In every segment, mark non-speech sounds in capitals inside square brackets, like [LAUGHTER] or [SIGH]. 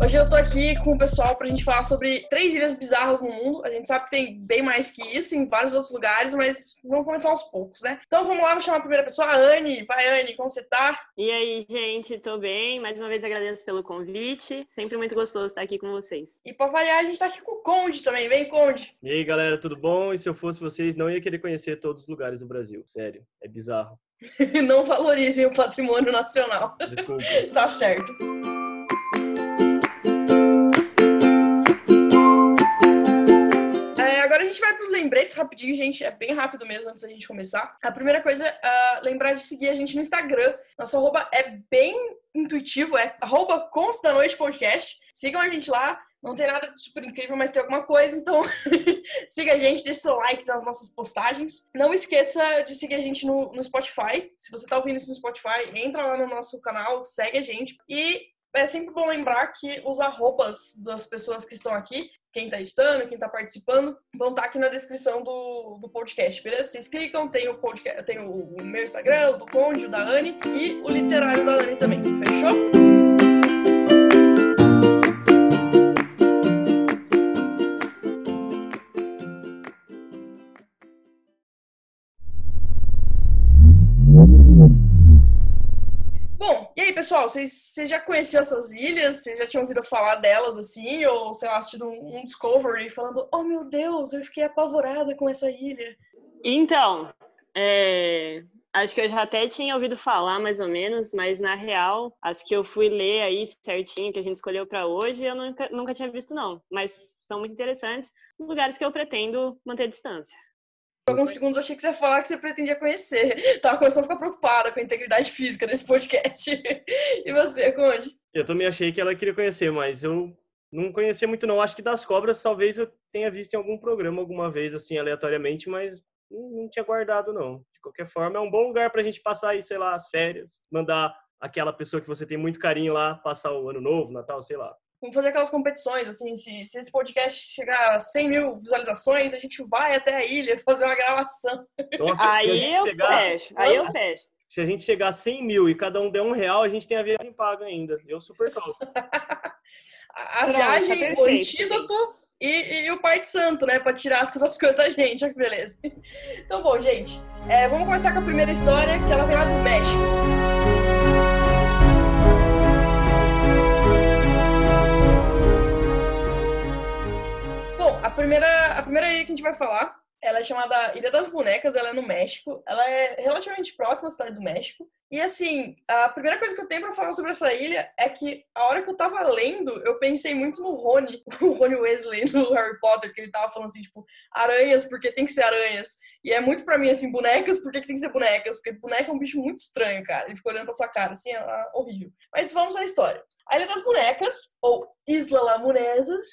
Hoje eu tô aqui com o pessoal pra gente falar sobre três ilhas bizarras no mundo. A gente sabe que tem bem mais que isso em vários outros lugares, mas vamos começar aos poucos, né? Então vamos lá, vou chamar a primeira pessoa, a Anne. Vai, Anne, como você tá? E aí, gente, tô bem. Mais uma vez agradeço pelo convite. Sempre muito gostoso estar aqui com vocês. E pra variar, a gente tá aqui com o Conde também. Vem, Conde. E aí, galera, tudo bom? E se eu fosse vocês, não ia querer conhecer todos os lugares do Brasil. Sério, é bizarro. [LAUGHS] não valorizem o patrimônio nacional. Desculpa. [LAUGHS] tá certo. Gente vai para os lembretes rapidinho, gente. É bem rápido mesmo antes da gente começar. A primeira coisa é lembrar de seguir a gente no Instagram. Nosso arroba é bem intuitivo, é arroba Contos da Noite Podcast. Sigam a gente lá. Não tem nada super incrível, mas tem alguma coisa, então [LAUGHS] siga a gente, deixe seu like nas nossas postagens. Não esqueça de seguir a gente no, no Spotify. Se você está ouvindo isso no Spotify, entra lá no nosso canal, segue a gente. E é sempre bom lembrar que os arrobas das pessoas que estão aqui, quem está editando, quem está participando, vão estar tá aqui na descrição do, do podcast, beleza? Vocês clicam, tem o podcast, tem o, o meu Instagram, o do Conde, o da Anne e o literário da Anne também. Fechou? Pessoal, vocês, já conheciam essas ilhas? Vocês já tinham ouvido falar delas assim? Ou, sei lá, assistido um, um Discovery falando, oh meu Deus, eu fiquei apavorada com essa ilha? Então, é, acho que eu já até tinha ouvido falar mais ou menos, mas na real, as que eu fui ler aí certinho, que a gente escolheu para hoje, eu nunca, nunca tinha visto, não. Mas são muito interessantes, lugares que eu pretendo manter distância. Por alguns segundos eu achei que você ia falar que você pretendia conhecer. [LAUGHS] Tava começando a ficar preocupada com a integridade física desse podcast. [LAUGHS] e você, Conde? Eu também achei que ela queria conhecer, mas eu não conhecia muito não. Acho que das cobras talvez eu tenha visto em algum programa alguma vez, assim, aleatoriamente, mas não tinha guardado não. De qualquer forma, é um bom lugar pra gente passar aí, sei lá, as férias. Mandar aquela pessoa que você tem muito carinho lá passar o ano novo, Natal, sei lá. Vamos fazer aquelas competições, assim, se, se esse podcast chegar a 100 mil visualizações, a gente vai até a ilha [LAUGHS] fazer uma gravação. Nossa, aí eu chegar... fecho, aí eu fecho. Se a gente chegar a 100 mil e cada um der um real, a gente tem a viagem paga ainda. Eu super topo. [LAUGHS] a, a viagem, tá o antídoto e, e, o Pai de Santo, né? Pra tirar [LAUGHS] todas as coisas da gente. Olha que beleza. Então, bom, gente, é, vamos começar com a primeira história, que ela vem lá do México. Primeira, a primeira ilha que a gente vai falar, ela é chamada Ilha das Bonecas, ela é no México. Ela é relativamente próxima à cidade do México. E assim, a primeira coisa que eu tenho para falar sobre essa ilha é que a hora que eu tava lendo, eu pensei muito no Rony, [LAUGHS] o Rony Weasley no Harry Potter, que ele tava falando assim, tipo, aranhas porque tem que ser aranhas. E é muito para mim assim, bonecas porque tem que ser bonecas, porque boneca é um bicho muito estranho, cara. Ele fica olhando pra sua cara, assim, é horrível. Mas vamos à história. A Ilha das Bonecas, ou Isla Lamunesas,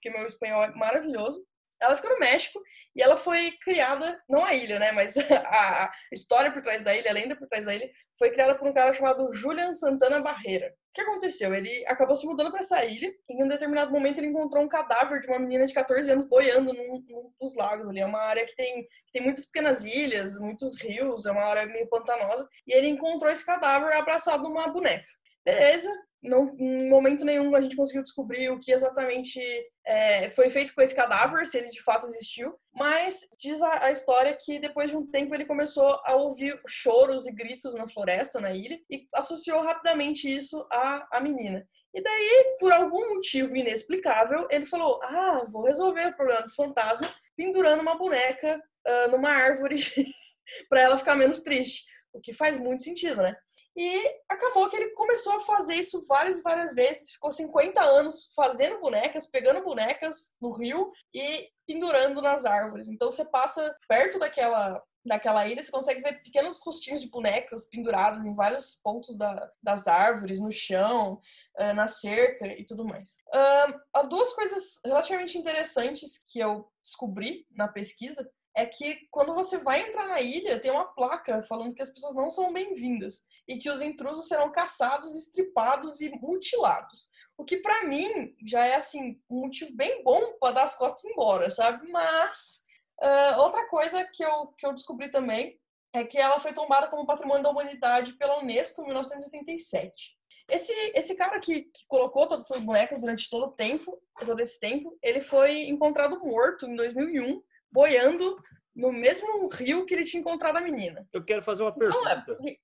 que meu espanhol é maravilhoso, ela fica no México e ela foi criada, não a ilha, né, mas [LAUGHS] a, história por trás da ilha, a lenda por trás da ilha, foi criada por um cara chamado Julian Santana Barreira. O que aconteceu? Ele acabou se mudando para essa ilha e em um determinado momento ele encontrou um cadáver de uma menina de 14 anos boiando num, num dos lagos ali. É uma área que tem, que tem muitas pequenas ilhas, muitos rios, é uma área meio pantanosa. E ele encontrou esse cadáver abraçado numa boneca. Beleza, não, em momento nenhum a gente conseguiu descobrir o que exatamente é, foi feito com esse cadáver, se ele de fato existiu. Mas diz a, a, história que depois de um tempo ele começou a ouvir choros e gritos na floresta, na ilha, e associou rapidamente isso à, à menina. E daí, por algum motivo inexplicável, ele falou: Ah, vou resolver o problema desse fantasma pendurando uma boneca uh, numa árvore [LAUGHS] para ela ficar menos triste. O que faz muito sentido, né? E acabou que ele começou a fazer isso várias e várias vezes. Ficou 50 anos fazendo bonecas, pegando bonecas no rio e pendurando nas árvores. Então você passa perto daquela daquela ilha, você consegue ver pequenos rostinhos de bonecas pendurados em vários pontos da, das árvores, no chão, uh, na cerca e tudo mais. Há duas coisas relativamente interessantes que eu descobri na pesquisa é que quando você vai entrar na ilha, tem uma placa falando que as pessoas não são bem-vindas e que os intrusos serão caçados, estripados e mutilados. O que para mim já é assim um motivo bem bom para dar as costas embora, sabe? Mas uh, outra coisa que eu, que eu descobri também é que ela foi tombada como patrimônio da humanidade pela Unesco em 1987. Esse, esse cara que, que colocou todas essas bonecas durante todo o tempo, todo esse tempo, ele foi encontrado morto em 2001, boiando no mesmo rio que ele tinha encontrado a menina. Eu quero fazer uma pergunta. Não, é,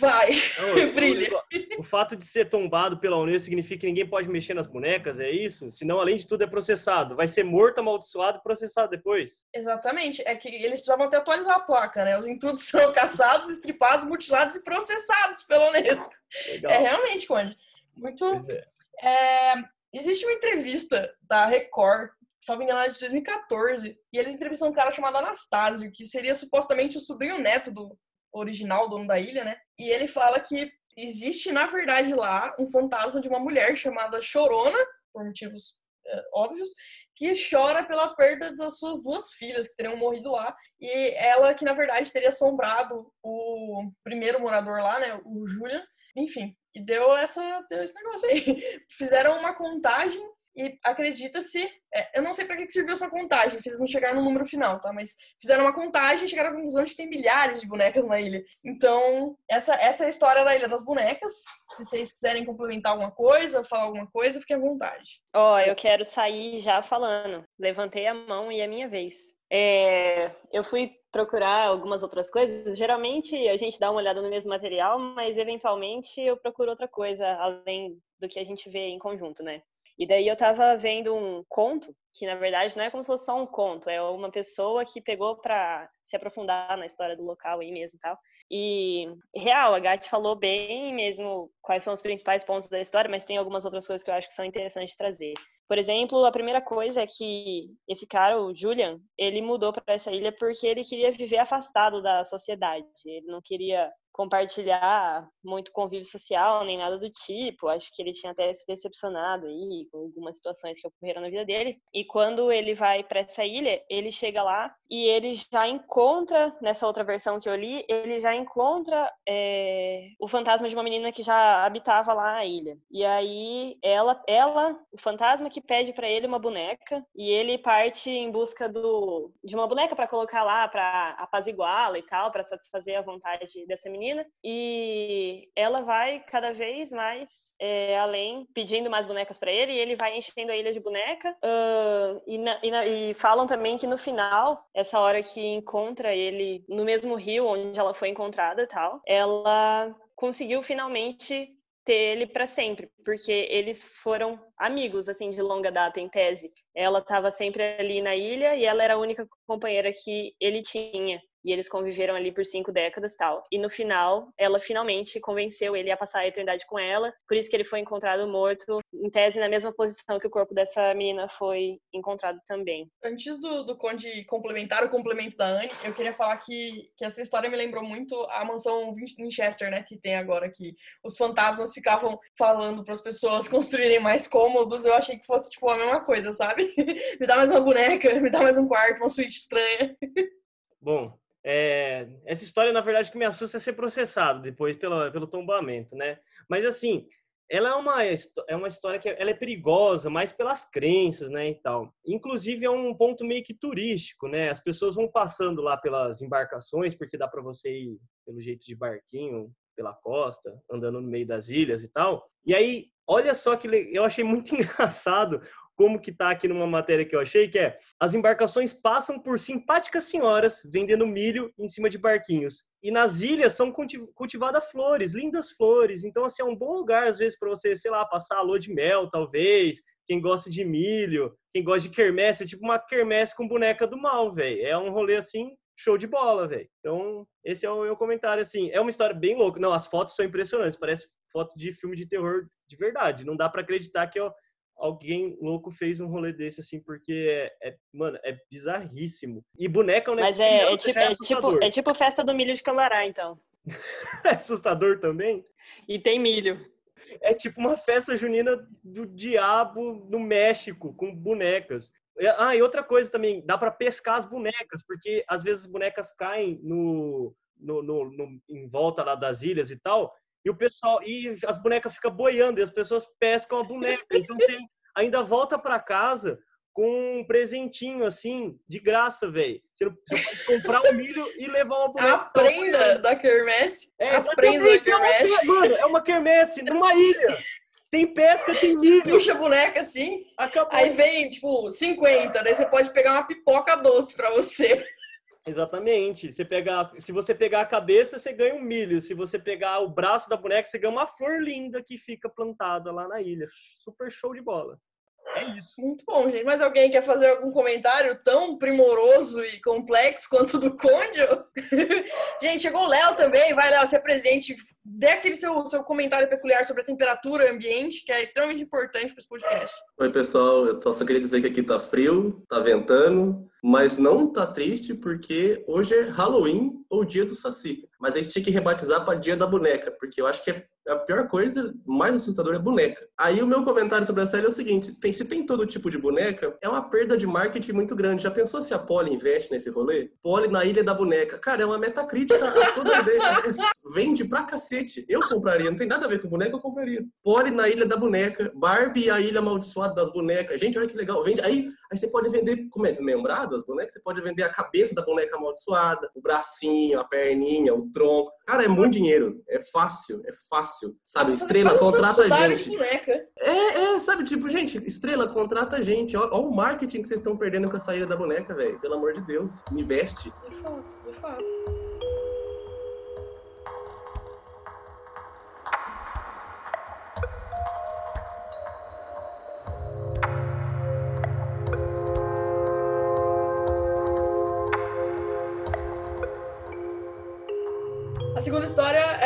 Vai, não, [LAUGHS] brilha. O, o, fato de ser tombado pela Unesco significa que ninguém pode mexer nas bonecas, é isso? Senão, além de tudo, é processado. Vai ser morto, amaldiçoado e processado depois. Exatamente. É que eles precisavam até atualizar a placa, né? Os intrusos [LAUGHS] são caçados, estripados, mutilados e processados pela Unesco. Legal. É realmente, Conde. Muito. É. É, existe uma entrevista da Record salvo engano, de 2014, e eles entrevistam um cara chamado Anastásio, que seria supostamente o sobrinho neto do, original, dono da ilha, né? E ele fala que existe, na verdade, lá um fantasma de uma mulher chamada Chorona, por motivos é, óbvios, que chora pela perda das suas duas filhas que teriam morrido lá. E ela que, na verdade, teria assombrado o primeiro morador lá, né? O Julian. Enfim, e deu, essa, deu esse negócio aí. [LAUGHS] Fizeram uma contagem e acredita-se, é, eu não sei para que serviu essa contagem, se eles não chegaram no número final, tá? Mas fizeram uma contagem e chegaram à conclusão de que tem milhares de bonecas na ilha. Então, essa, essa é a história da Ilha das Bonecas. Se vocês quiserem complementar alguma coisa, falar alguma coisa, fiquem à vontade. Ó, oh, eu quero sair já falando. Levantei a mão e é minha vez. É, eu fui procurar algumas outras coisas. Geralmente a gente dá uma olhada no mesmo material, mas eventualmente eu procuro outra coisa além do que a gente vê em conjunto, né? E daí eu tava vendo um conto, que na verdade não é como se fosse só um conto, é uma pessoa que pegou para se aprofundar na história do local aí mesmo e tal. E, real, a Gatti falou bem mesmo quais são os principais pontos da história, mas tem algumas outras coisas que eu acho que são interessantes trazer. Por exemplo, a primeira coisa é que esse cara, o Julian, ele mudou para essa ilha porque ele queria viver afastado da sociedade. Ele não queria compartilhar muito convívio social, nem nada do tipo. Acho que ele tinha até se decepcionado aí com algumas situações que ocorreram na vida dele. E quando ele vai para essa ilha, ele chega lá e ele já encontra, nessa outra versão que eu li, ele já encontra é, o fantasma de uma menina que já habitava lá na ilha. E aí ela, ela o fantasma que pede para ele uma boneca e ele parte em busca do, de uma boneca para colocar lá, para apaziguá-la e tal, para satisfazer a vontade dessa menina e ela vai cada vez mais é, além, pedindo mais bonecas para ele e ele vai enchendo a ilha de boneca. Uh, e, na, e, na, e, falam também que no final, essa hora que encontra ele no mesmo rio onde ela foi encontrada tal, ela conseguiu finalmente ter ele para sempre, porque eles foram amigos assim de longa data em tese. Ela estava sempre ali na ilha e ela era a única companheira que ele tinha e eles conviveram ali por cinco décadas tal. E no final, ela finalmente convenceu ele a passar a eternidade com ela, por isso que ele foi encontrado morto, em tese na mesma posição que o corpo dessa menina foi encontrado também. Antes do, do Conde complementar o complemento da Anne, eu queria falar que, que essa história me lembrou muito a mansão Winchester, né, que tem agora, que os fantasmas ficavam falando para as pessoas [LAUGHS] construírem mais cômodos, eu achei que fosse tipo a mesma coisa, sabe? [LAUGHS] me dá mais uma boneca, me dá mais um quarto, uma suíte estranha. Bom, é, essa história, na verdade, que me assusta é ser processado depois pelo, pelo tombamento, né? Mas, assim, ela é uma, é uma história que ela é perigosa, mais pelas crenças, né, e tal. Inclusive, é um ponto meio que turístico, né? As pessoas vão passando lá pelas embarcações, porque dá para você ir pelo jeito de barquinho, pela costa, andando no meio das ilhas e tal. E aí, olha só que eu achei muito [LAUGHS] engraçado como que tá aqui numa matéria que eu achei, que é as embarcações passam por simpáticas senhoras vendendo milho em cima de barquinhos. E nas ilhas são cultivadas flores, lindas flores. Então, assim, é um bom lugar, às vezes, para você, sei lá, passar a lua de mel, talvez. Quem gosta de milho, quem gosta de quermesse, é tipo uma quermesse com boneca do mal, velho. É um rolê, assim, show de bola, velho. Então, esse é o meu comentário, assim. É uma história bem louca. Não, as fotos são impressionantes. Parece foto de filme de terror de verdade. Não dá para acreditar que, ó, alguém louco fez um rolê desse, assim, porque é, é mano, é bizarríssimo. E boneca é um negócio. Mas é, é, tipo, é, tipo, é tipo festa do milho de Cambará, então. [LAUGHS] é assustador também? E tem milho. É tipo uma festa junina do diabo no México, com bonecas. Ah, e outra coisa também, dá para pescar as bonecas, porque às vezes as bonecas caem no, no, no, no, em volta lá das ilhas e tal, e o pessoal e as bonecas ficam boiando e as pessoas pescam a boneca. Então você ainda volta para casa com um presentinho, assim, de graça, velho. Você, você pode comprar o um milho e levar uma boneca. Aprenda da quermesse. É, Aprenda da quermesse. É uma, mano, é uma quermesse numa ilha. Tem pesca, tem milho. Puxa a boneca assim. Acabou. Aí vem, tipo, 50. Daí você pode pegar uma pipoca doce pra você. Exatamente. Você pega, se você pegar a cabeça, você ganha um milho. Se você pegar o braço da boneca, você ganha uma flor linda que fica plantada lá na ilha. Super show de bola. É isso. Muito bom, gente. Mas alguém quer fazer algum comentário tão primoroso e complexo quanto o do Conde? [LAUGHS] gente, chegou o Léo também. Vai, Léo, se apresente. Dê aquele seu, seu comentário peculiar sobre a temperatura ambiente, que é extremamente importante para esse podcast. Oi, pessoal. Eu só queria dizer que aqui tá frio, tá ventando, mas não tá triste porque hoje é Halloween ou dia do Saci. Mas a gente tinha que rebatizar para dia da boneca, porque eu acho que é a pior coisa, mais assustadora é boneca. Aí o meu comentário sobre a série é o seguinte: tem, se tem todo tipo de boneca, é uma perda de marketing muito grande. Já pensou se a Polly investe nesse rolê? Polly na Ilha da Boneca. Cara, é uma metacrítica a toda vez. Vende pra cacete. Eu compraria, não tem nada a ver com boneca, eu compraria. Polly na Ilha da Boneca, Barbie a Ilha Amaldiçoada das Bonecas. Gente, olha que legal. Vende, aí, aí você pode vender, como é desmembrado as bonecas? Você pode vender a cabeça da boneca amaldiçoada, o bracinho, a perninha, o tronco. Cara, é muito dinheiro. É fácil, é fácil. Sabe, Estrela contrata a gente. É, é, sabe, tipo, gente, Estrela contrata a gente. Olha o marketing que vocês estão perdendo com a saída da boneca, velho. Pelo amor de Deus. Investe. De fato, de fato.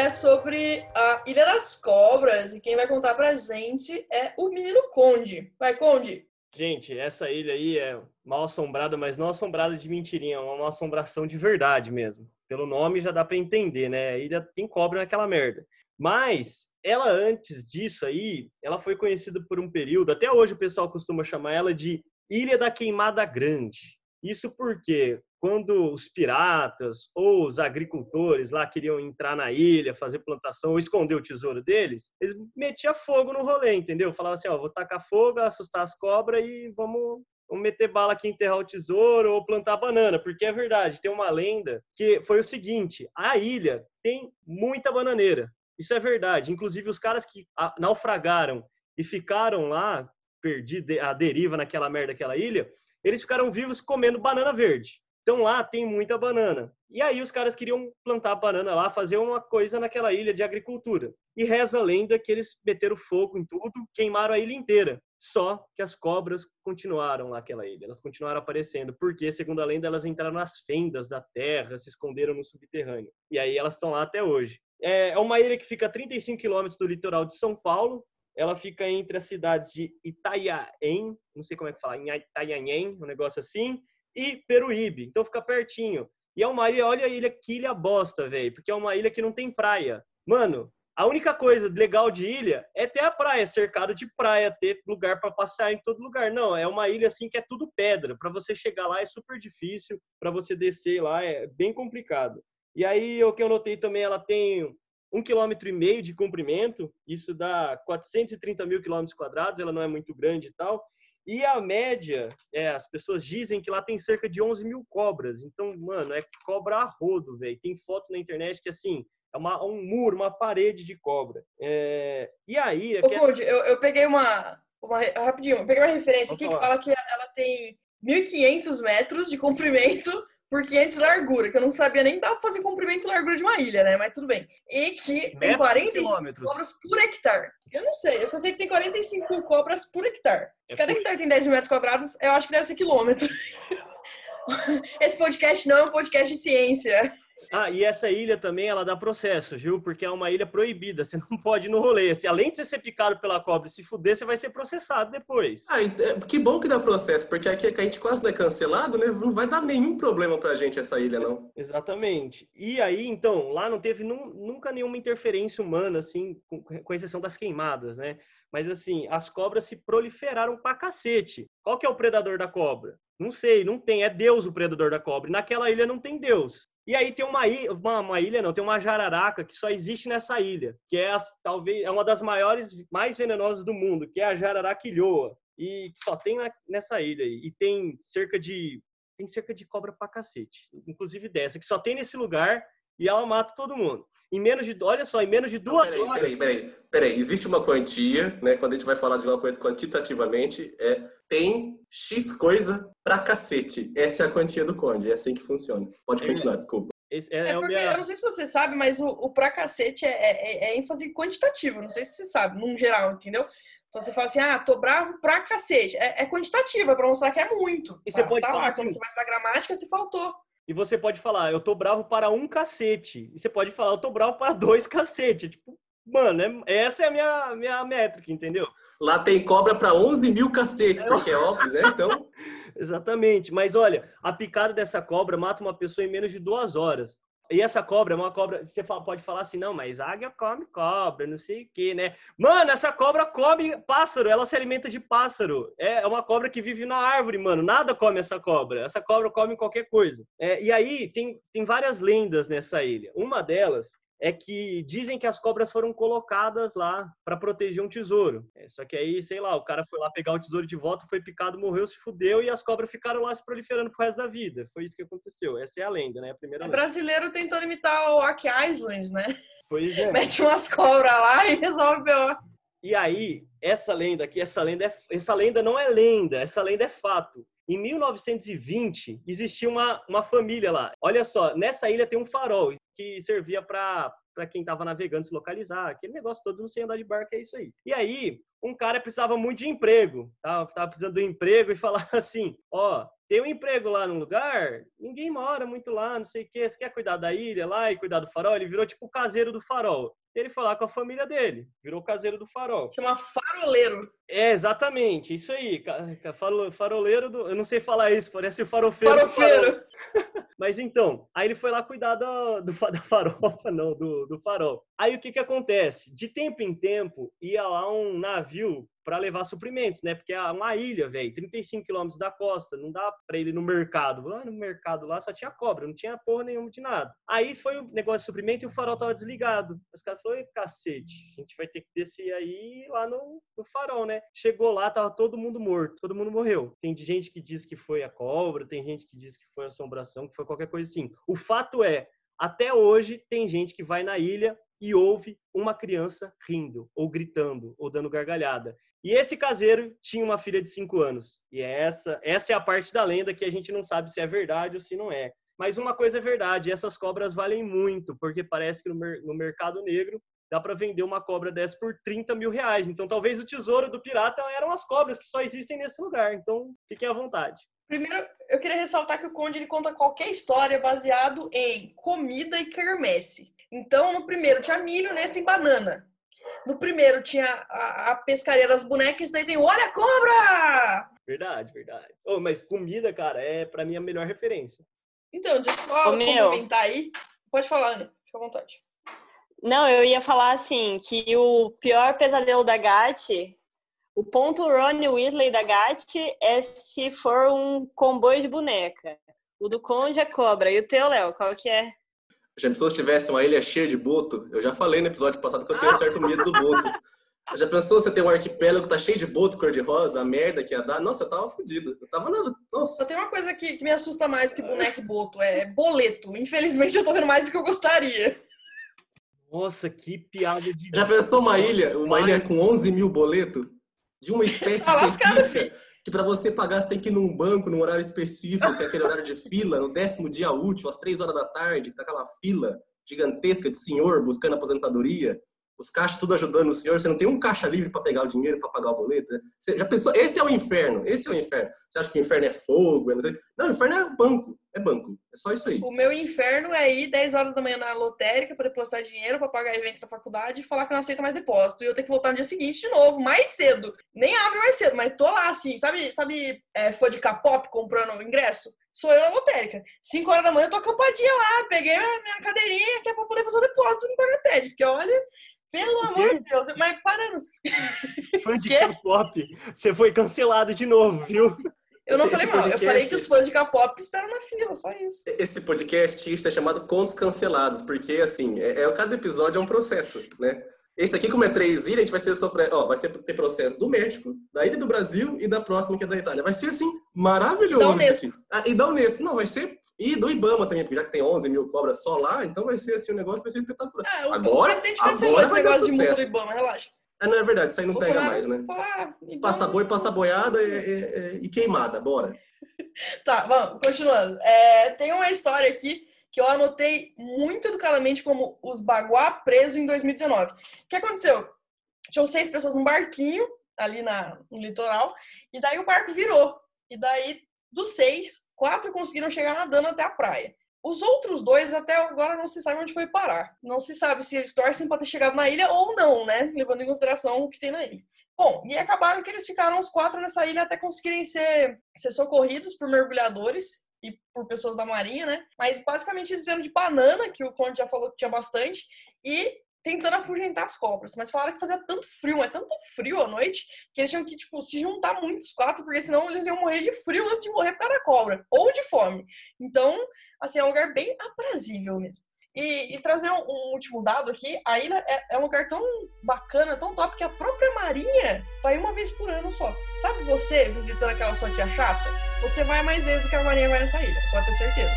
É sobre a Ilha das Cobras e quem vai contar pra gente é o menino Conde. Vai, Conde! Gente, essa ilha aí é mal assombrada, mas não assombrada de mentirinha, é uma assombração de verdade mesmo. Pelo nome já dá para entender, né? A ilha tem cobra naquela merda. Mas ela antes disso aí, ela foi conhecida por um período, até hoje o pessoal costuma chamar ela de Ilha da Queimada Grande. Isso porque quando os piratas ou os agricultores lá queriam entrar na ilha, fazer plantação ou esconder o tesouro deles, eles metiam fogo no rolê, entendeu? Falavam assim, ó, vou tacar fogo, assustar as cobras e vamos, vamos meter bala aqui, enterrar o tesouro ou plantar banana, porque é verdade, tem uma lenda que foi o seguinte, a ilha tem muita bananeira, isso é verdade, inclusive os caras que naufragaram e ficaram lá, perdi a deriva naquela merda, aquela ilha, eles ficaram vivos comendo banana verde. Então lá tem muita banana. E aí os caras queriam plantar banana lá, fazer uma coisa naquela ilha de agricultura. E reza a lenda que eles meteram fogo em tudo, queimaram a ilha inteira. Só que as cobras continuaram naquela ilha, elas continuaram aparecendo, porque, segundo a lenda, elas entraram nas fendas da terra, se esconderam no subterrâneo. E aí elas estão lá até hoje. É, é uma ilha que fica a 35 quilômetros do litoral de São Paulo, ela fica entre as cidades de Itaiaém, não sei como é que fala, em Itanhaém, um negócio assim, e Peruíbe. Então fica pertinho. E é uma ilha, olha a ilha, que ilha bosta, velho, porque é uma ilha que não tem praia. Mano, a única coisa legal de ilha é ter a praia, cercado de praia, ter lugar para passear em todo lugar. Não, é uma ilha assim que é tudo pedra. Para você chegar lá é super difícil, para você descer lá é bem complicado. E aí o que eu notei também, ela tem um quilômetro e meio de comprimento, isso dá 430 mil quilômetros quadrados, ela não é muito grande e tal. E a média, é, as pessoas dizem que lá tem cerca de 11 mil cobras. Então, mano, é cobra a rodo, velho. Tem foto na internet que, assim, é uma, um muro, uma parede de cobra. É... E aí... É Ô, Conde, eu, eu peguei uma, uma... Rapidinho, eu peguei uma referência aqui falar. que fala que ela tem 1.500 metros de comprimento por 500 de largura, que eu não sabia nem dar pra fazer comprimento e largura de uma ilha, né? Mas tudo bem. E que tem 45 cobras por hectare. Eu não sei, eu só sei que tem 45 cobras por hectare. Se é cada por... hectare tem 10 mil metros quadrados, eu acho que deve ser quilômetro. [LAUGHS] Esse podcast não é um podcast de ciência. Ah, e essa ilha também, ela dá processo, viu? Porque é uma ilha proibida, [LAUGHS] você não pode ir no rolê. Assim, além de você ser picado pela cobra se fuder, você vai ser processado depois. Ah, é, que bom que dá processo, porque aqui a gente quase não é cancelado, né? Não vai dar nenhum problema pra gente essa ilha, não. Exatamente. E aí, então, lá não teve nunca nenhuma interferência humana, assim, com, com exceção das queimadas, né? Mas assim, as cobras se proliferaram pra cacete. Qual que é o predador da cobra? Não sei, não tem. É Deus o predador da cobra. Naquela ilha não tem Deus. E aí tem uma ilha, uma, uma, ilha não, tem uma jararaca que só existe nessa ilha, que é as, talvez é uma das maiores, mais venenosas do mundo, que é a jararaca ilhoa. e só tem nessa ilha aí. E tem cerca de tem cerca de cobra pra cacete, inclusive dessa que só tem nesse lugar e ela mata todo mundo. Em menos de, olha só, em menos de duas peraí, horas. Peraí, peraí, peraí. Existe uma quantia, né? Quando a gente vai falar de uma coisa quantitativamente, é tem X coisa pra cacete. Essa é a quantia do Conde, é assim que funciona. Pode continuar, é, desculpa. Esse, é, é, porque, minha... eu não sei se você sabe, mas o, o pra cacete é, é, é ênfase quantitativa. Não sei se você sabe, num geral, entendeu? Então você fala assim, ah, tô bravo pra cacete. É, é quantitativa, pra mostrar que é muito. E você tá, pode tá falar lá, assim, quando você vai estudar gramática, se faltou. E você pode falar, eu tô bravo para um cacete. E você pode falar, eu tô bravo para dois cacete. Tipo, mano, é, essa é a minha, minha métrica, entendeu? Lá tem cobra para 11 mil cacetes, porque é óbvio, né? Então. [LAUGHS] Exatamente. Mas olha, a picada dessa cobra mata uma pessoa em menos de duas horas. E essa cobra é uma cobra. Você pode falar assim, não, mas águia come cobra, não sei o quê, né? Mano, essa cobra come pássaro, ela se alimenta de pássaro. É, é uma cobra que vive na árvore, mano. Nada come essa cobra. Essa cobra come qualquer coisa. É, e aí tem, tem várias lendas nessa ilha. Uma delas é que dizem que as cobras foram colocadas lá para proteger um tesouro. É, só que aí, sei lá, o cara foi lá pegar o tesouro de volta, foi picado, morreu, se fudeu e as cobras ficaram lá se proliferando pro resto da vida. Foi isso que aconteceu. Essa é a lenda, né? A primeira o lenda. brasileiro tentou imitar o Aki Island, né? Pois é. [LAUGHS] Mete umas cobras lá e resolve E aí, essa lenda aqui, essa lenda, é, essa lenda não é lenda, essa lenda é fato. Em 1920, existia uma, uma família lá. Olha só, nessa ilha tem um farol que servia para para quem estava navegando se localizar, aquele negócio todo, não sei andar de barco, é isso aí. E aí, um cara precisava muito de emprego, tava, tava precisando de emprego e [LAUGHS] falava assim, ó, tem um emprego lá no lugar, ninguém mora muito lá, não sei o que, você quer cuidar da ilha lá e cuidar do farol? Ele virou tipo o caseiro do farol ele foi lá com a família dele, virou caseiro do farol. Chama faroleiro. É, exatamente, isso aí, faroleiro do... Eu não sei falar isso, parece o farofeiro. Farofeiro. [LAUGHS] Mas então, aí ele foi lá cuidar do, do [LAUGHS] da farofa, não, do, do farol. Aí o que que acontece? De tempo em tempo, ia lá um navio para levar suprimentos, né? Porque é uma ilha, velho, 35 quilômetros da costa, não dá para ele no mercado. Lá no mercado lá só tinha cobra, não tinha porra nenhuma de nada. Aí foi o negócio de suprimento e o farol tava desligado. Os caras falaram, cacete, a gente vai ter que descer aí lá no, no, farol, né? Chegou lá, tava todo mundo morto, todo mundo morreu. Tem gente que diz que foi a cobra, tem gente que diz que foi assombração, que foi qualquer coisa assim. O fato é, até hoje tem gente que vai na ilha e ouve uma criança rindo, ou gritando, ou dando gargalhada. E esse caseiro tinha uma filha de 5 anos. E é essa, essa é a parte da lenda que a gente não sabe se é verdade ou se não é. Mas uma coisa é verdade, essas cobras valem muito, porque parece que no, no mercado negro dá para vender uma cobra dessa por 30 mil reais. Então talvez o tesouro do pirata eram as cobras que só existem nesse lugar. Então fiquem à vontade. Primeiro, eu queria ressaltar que o Conde ele conta qualquer história baseado em comida e quermesse. Então, no primeiro tinha milho, nesse tem banana. No primeiro tinha a, a pescaria das bonecas, daí tem Olha a cobra! Verdade, verdade. Oh, mas comida, cara, é para mim a melhor referência. Então, deixa eu só comentar aí. Pode falar, Anny. Fica à vontade. Não, eu ia falar assim, que o pior pesadelo da GAT, o ponto Ronnie Weasley da GAT é se for um comboio de boneca. O do Conde é cobra. E o teu, Léo, qual que é? Já pensou se tivesse uma ilha cheia de boto? Eu já falei no episódio passado que eu tenho certo medo do boto. Já pensou você ter um arquipélago que tá cheio de boto cor-de-rosa, a merda que ia dar? Nossa, eu tava fodido. Eu tava na. Nossa. Só tem uma coisa que, que me assusta mais que boneco e boto: é boleto. Infelizmente eu tô vendo mais do que eu gostaria. Nossa, que piada de. Já pensou uma ilha? Uma ilha com 11 mil boletos? De uma espécie tá específica que para você pagar você tem que ir num banco, num horário específico, que é aquele horário de fila, no décimo dia útil, às três horas da tarde, que tá aquela fila gigantesca de senhor buscando aposentadoria, os caixas tudo ajudando o senhor, você não tem um caixa livre para pegar o dinheiro, para pagar o boleto. Né? Você já pensou? Esse é o inferno, esse é o inferno. Você acha que o inferno é fogo? É não, não, o inferno é banco, é banco. É só isso aí. O meu inferno é ir 10 horas da manhã na lotérica para depositar dinheiro, para pagar evento da faculdade e falar que não aceita mais depósito. E eu tenho que voltar no dia seguinte de novo, mais cedo. Nem abre mais cedo, mas tô lá assim, sabe, sabe é, fã de K-pop comprando o ingresso? Sou eu na lotérica. 5 horas da manhã eu tô acampadinha lá, peguei a minha cadeirinha que é pra poder fazer o depósito no Pagated, porque olha, pelo amor de Deus, mas parando. Fã de [LAUGHS] K-pop, você foi cancelado de novo, viu? Eu não esse, falei esse mal, podcast, eu falei que os fãs de K-pop esperam na fila, só isso. Esse podcast está chamado Contos Cancelados, porque, assim, é, é, cada episódio é um processo, né? Esse aqui, como é três ilhas, a gente vai ser sofrer, ó, vai ser ter processo do México, da ilha do Brasil e da próxima que é da Itália. Vai ser assim, maravilhoso. Da Unesco. Ah, e da Unesco. Não, vai ser. E do Ibama também, porque já que tem 11 mil cobras só lá, então vai ser assim, o negócio vai ser espetacular. Ah, o, Agora- o presidente cancelou agora esse negócio de multa do. Ibama, relaxa. Ah, não é verdade, isso aí não pega mais, né? Ibama- Passa boi, passa boiada e, e- e- queimada, bora. [LAUGHS] Tá, vamos, continuando. É, tem uma história aqui que eu anotei muito educadamente como os Baguá presos em 2019. O que aconteceu? Tinham seis pessoas num barquinho ali na, no litoral, e daí o barco virou. E daí, dos seis, quatro conseguiram chegar nadando até a praia. Os outros dois, até agora, não se sabe onde foi parar. Não se sabe se eles torcem para ter chegado na ilha ou não, né? Levando em consideração o que tem na ilha. Bom, e acabaram que eles ficaram os quatro nessa ilha até conseguirem ser, ser socorridos por mergulhadores e por pessoas da marinha, né? Mas basicamente eles fizeram de banana, que o Conde já falou que tinha bastante, e tentando afugentar as cobras. Mas falaram que fazia tanto frio, mas tanto frio à noite, que eles tinham que, tipo, se juntar muitos quatro, porque senão eles iam morrer de frio antes de morrer por causa da cobra, ou de fome. Então, assim, é um lugar bem aprazível mesmo. E, e trazer um, um último dado aqui, a ilha é, é um lugar tão bacana, tão top, que a própria Marinha vai uma vez por ano só. Sabe você visitando aquela sua tia chata? Você vai mais vezes do que a Marinha vai nessa ilha, pode ter certeza.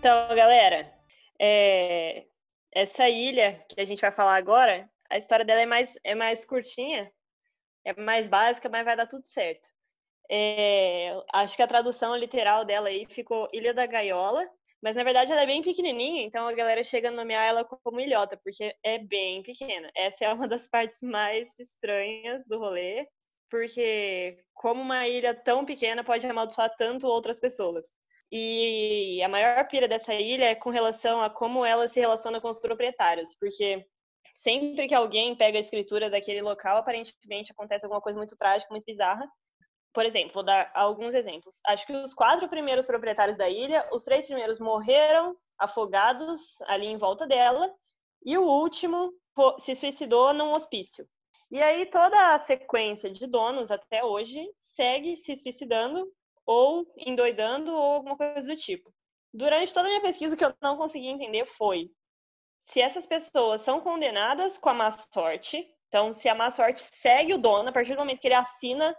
Então, galera, é, essa ilha que a gente vai falar agora, a história dela é mais, é mais curtinha, é mais básica, mas vai dar tudo certo. É, acho que a tradução literal dela aí ficou Ilha da Gaiola, mas na verdade ela é bem pequenininha, então a galera chega a nomear ela como ilhota, porque é bem pequena. Essa é uma das partes mais estranhas do rolê, porque como uma ilha tão pequena pode amaldiçoar tanto outras pessoas. E a maior pira dessa ilha é com relação a como ela se relaciona com os proprietários, porque sempre que alguém pega a escritura daquele local, aparentemente acontece alguma coisa muito trágica, muito bizarra. Por exemplo, vou dar alguns exemplos. Acho que os quatro primeiros proprietários da ilha, os três primeiros morreram afogados ali em volta dela, e o último se suicidou num hospício. E aí toda a sequência de donos até hoje segue se suicidando ou endoidando ou alguma coisa do tipo. Durante toda a minha pesquisa, o que eu não consegui entender foi se essas pessoas são condenadas com a má sorte. Então, se a má sorte segue o dono, a partir do momento que ele assina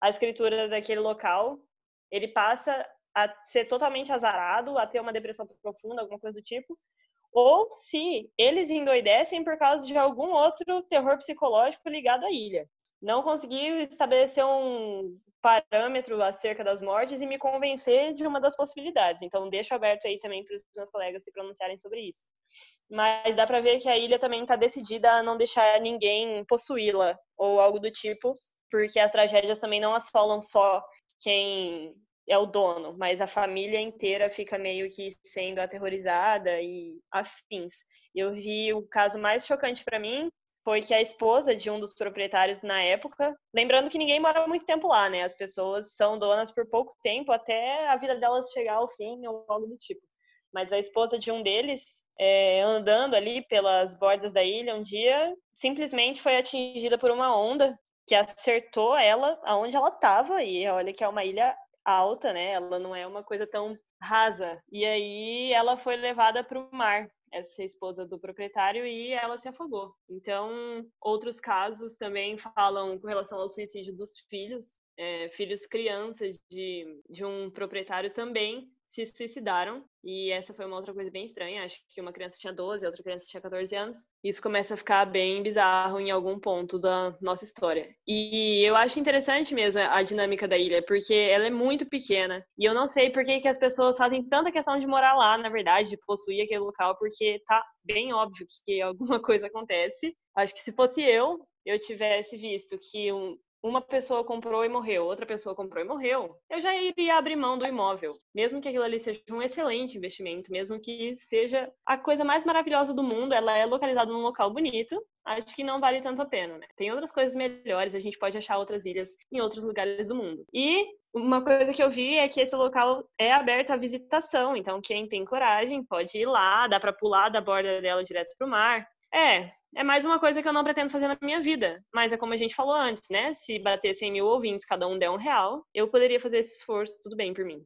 a escritura daquele local, ele passa a ser totalmente azarado, a ter uma depressão profunda, alguma coisa do tipo. Ou se eles endoidecem por causa de algum outro terror psicológico ligado à ilha. Não consegui estabelecer um parâmetro acerca das mortes e me convencer de uma das possibilidades. Então, deixo aberto aí também para os meus colegas se pronunciarem sobre isso. Mas dá para ver que a ilha também está decidida a não deixar ninguém possuí-la ou algo do tipo, porque as tragédias também não assolam só quem é o dono, mas a família inteira fica meio que sendo aterrorizada e afins. Eu vi o caso mais chocante para mim foi que a esposa de um dos proprietários na época, lembrando que ninguém mora muito tempo lá, né? As pessoas são donas por pouco tempo até a vida delas chegar ao fim ou algo do tipo. Mas a esposa de um deles, é, andando ali pelas bordas da ilha um dia, simplesmente foi atingida por uma onda que acertou ela aonde ela estava. E olha que é uma ilha alta, né? Ela não é uma coisa tão rasa. E aí ela foi levada para o mar essa esposa do proprietário e ela se afogou. Então, outros casos também falam com relação ao suicídio dos filhos, é, filhos crianças de, de um proprietário também se suicidaram. E essa foi uma outra coisa bem estranha. Acho que uma criança tinha 12, a outra criança tinha 14 anos. Isso começa a ficar bem bizarro em algum ponto da nossa história. E eu acho interessante mesmo a dinâmica da ilha, porque ela é muito pequena. E eu não sei por que, que as pessoas fazem tanta questão de morar lá, na verdade, de possuir aquele local, porque tá bem óbvio que [LAUGHS] alguma coisa acontece. Acho que se fosse eu, eu tivesse visto que um, uma pessoa comprou e morreu, outra pessoa comprou e morreu, eu já iria abrir mão do imóvel, mesmo que aquilo ali seja um excelente investimento, mesmo que seja a coisa mais maravilhosa do mundo, ela é localizada num local bonito, acho que não vale tanto a pena, né? Tem outras coisas melhores, a gente pode achar outras ilhas em outros lugares do mundo. E uma coisa que eu vi é que esse local é aberto à visitação, então quem tem coragem pode ir lá, dá para pular da borda dela direto pro mar. É, é mais uma coisa que eu não pretendo fazer na minha vida. Mas é como a gente falou antes, né? Se bater 100 mil ouvintes, cada um der um real, eu poderia fazer esse esforço, tudo bem por mim.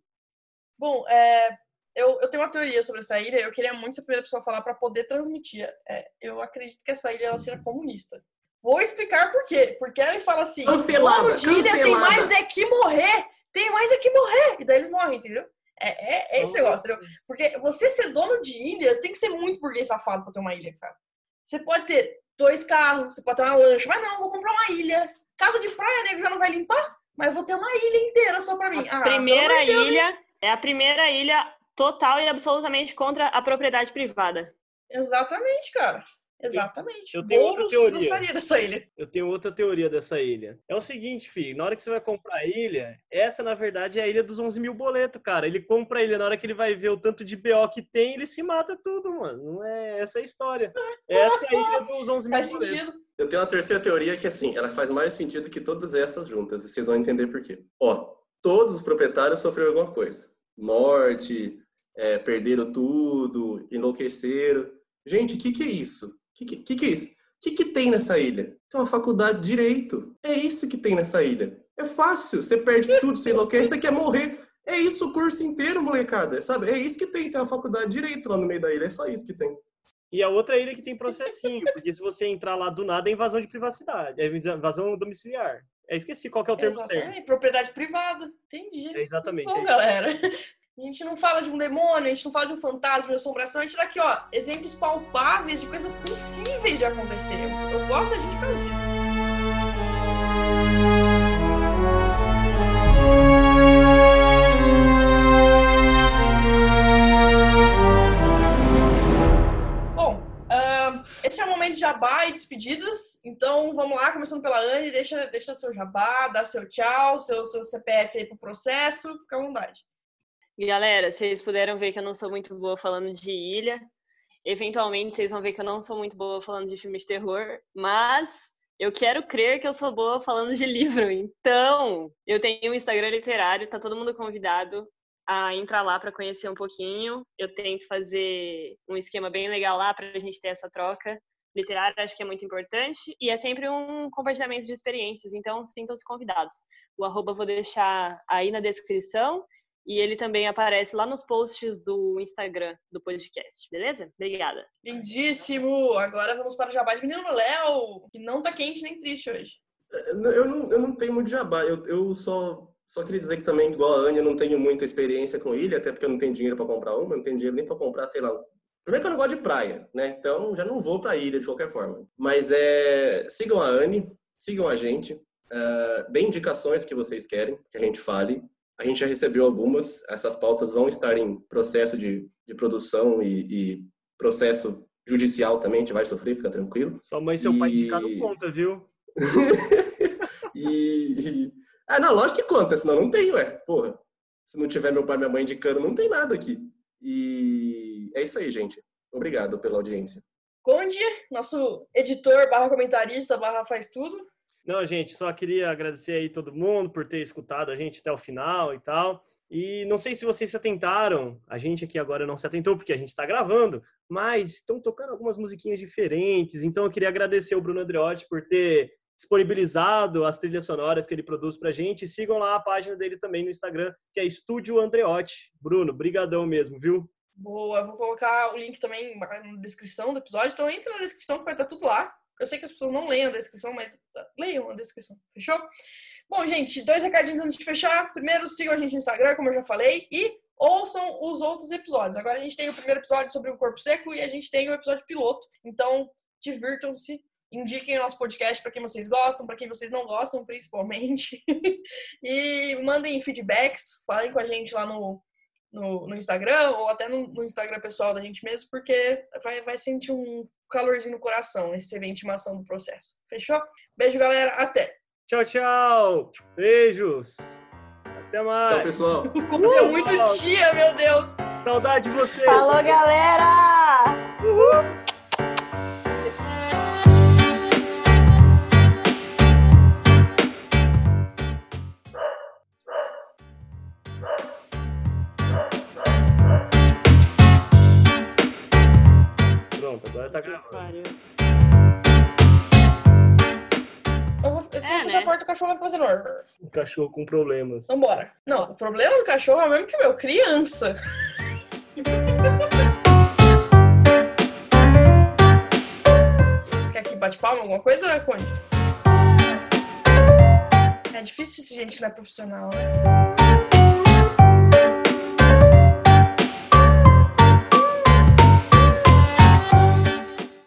Bom, é, eu, eu tenho uma teoria sobre essa ilha. Eu queria muito ser a primeira pessoa a falar para poder transmitir. É, eu acredito que essa ilha ela seja comunista. Vou explicar por quê. Porque ela fala assim: cancelada, de ilha tem mais é que morrer. Tem mais é que morrer. E daí eles morrem, entendeu? É, é, é esse negócio, entendeu? Porque você ser dono de ilhas tem que ser muito burguês safado pra ter uma ilha, cara. Você pode ter dois carros, você pode ter uma lancha, mas não, vou comprar uma ilha. Casa de praia, nego já não vai limpar, mas eu vou ter uma ilha inteira só pra mim. A ah, primeira ilha é a primeira ilha total e absolutamente contra a propriedade privada. Exatamente, cara. Exatamente. Eu tenho outra teoria. gostaria dessa ilha. [LAUGHS] Eu tenho outra teoria dessa ilha. É o seguinte, filho, na hora que você vai comprar a ilha, essa na verdade é a ilha dos 11 mil boletos, cara. Ele compra a ilha, na hora que ele vai ver o tanto de BO que tem, ele se mata tudo, mano. Não é essa a história. [LAUGHS] Essa é a ilha dos 11 mil faz boletos. Sentido. Eu tenho uma terceira teoria que, assim, ela faz mais sentido que todas essas juntas. E vocês vão entender por quê. Ó, todos os proprietários sofreram alguma coisa. Morte, é, perderam tudo, enlouqueceram. Gente, o que, que é isso? O que, que, que, é isso? O que, que tem nessa ilha? Tem uma faculdade de direito. É isso que tem nessa ilha. É fácil. Você perde tudo, você enlouquece, você quer morrer. É isso o curso inteiro, molecada. Sabe? É isso que tem. Tem uma faculdade de direito lá no meio da ilha. É só isso que tem. E a outra ilha que tem processinho, porque se você entrar lá do nada é invasão de privacidade, é invasão domiciliar. É, esqueci qual é o termo exatamente. certo. Propriedade privada. Entendi. É exatamente. Bom, é galera. A gente não fala de um demônio, a gente não fala de um fantasma, de assombração, a gente dá aqui, ó, exemplos palpáveis de coisas possíveis de acontecer. Eu gosto da gente por causa disso. Bom, uh, esse é o momento de jabá e despedidas. Então vamos lá, começando pela Anne, deixa, deixa seu jabá, dá seu tchau, seu, seu CPF aí pro processo, fica à vontade. Galera, vocês puderam ver que eu não sou muito boa falando de ilha. Eventualmente vocês vão ver que eu não sou muito boa falando de filmes de terror, mas eu quero crer que eu sou boa falando de [LAUGHS] livro. Então, eu tenho um Instagram literário, tá todo mundo convidado a entrar lá para conhecer um pouquinho. Eu tento fazer um esquema bem legal lá para a gente ter essa troca literária, acho que é muito importante. E é sempre um compartilhamento de experiências, então sintam-se convidados. O arroba vou deixar aí na descrição e ele também aparece lá nos posts do Instagram do podcast, beleza? Obrigada. Lindíssimo! Agora vamos para o jabá de menino Léo, que não tá quente nem triste hoje. Eu não, eu não tenho muito jabá, eu, eu só, só queria dizer que também, igual a Anya, eu não tenho muita experiência com ilha, até porque eu não tenho dinheiro para comprar uma, eu não tenho dinheiro nem para comprar, sei lá. Primeiro que eu não gosto de praia, né? Então já não vou para ilha de qualquer forma. Mas é, sigam a Anne, sigam a gente, uh, indicações que vocês querem que a gente fale. A gente já recebeu algumas, essas pautas vão estar em processo de, de produção e, e processo judicial também, a gente vai sofrer, fica tranquilo. Sua mãe e seu pai indicaram conta, viu? [LAUGHS] e, Ah, não, lógico que conta, senão não tem, ué. Porra. Se não tiver meu pai e minha mãe indicando, não tem nada aqui. E é isso aí, gente. Obrigado pela audiência. Conde, nosso editor barra comentarista barra faz tudo. Não, gente, só queria agradecer aí todo mundo por ter escutado a gente até o final e tal. E não sei se vocês se atentaram, a gente aqui agora não se atentou porque a gente está gravando, mas estão tocando algumas musiquinhas diferentes. Então eu queria agradecer o Bruno Andreotti por ter disponibilizado as trilhas sonoras que ele produz pra gente. E sigam lá a página dele também no Instagram, que é Estúdio Andreotti. Bruno, brigadão mesmo, viu? Boa, vou colocar o link também na descrição do episódio, então entra na descrição que vai estar tudo lá. Eu sei que as pessoas não leem a descrição, mas leiam a descrição, fechou? Bom, gente, dois recadinhos antes de fechar. Primeiro, sigam a gente no Instagram, como eu já falei, e ouçam os outros episódios. Agora a gente tem o primeiro episódio sobre o corpo seco e a gente tem o episódio piloto. Então, divirtam-se, indiquem o nosso podcast para quem vocês gostam, para quem vocês não gostam, principalmente. [LAUGHS] e mandem feedbacks, falem com a gente lá no, no, no Instagram ou até no, no, Instagram pessoal da gente mesmo, porque vai, vai sentir um calorzinho no coração receber a intimação do processo. Fechou? Beijo, galera. Até! Tchau, tchau. Beijos. Até mais. Tchau, pessoal. [LAUGHS] Como é muito dia, meu Deus. Saudade de você. Falou, galera! Pronto, porta, o cachorro vai fazer orr. Um cachorro com problemas. Vambora. Não, o problema do cachorro é o mesmo que o meu, criança. Você quer que bate palma, alguma coisa, Conde? É difícil esse gente que não é profissional, né?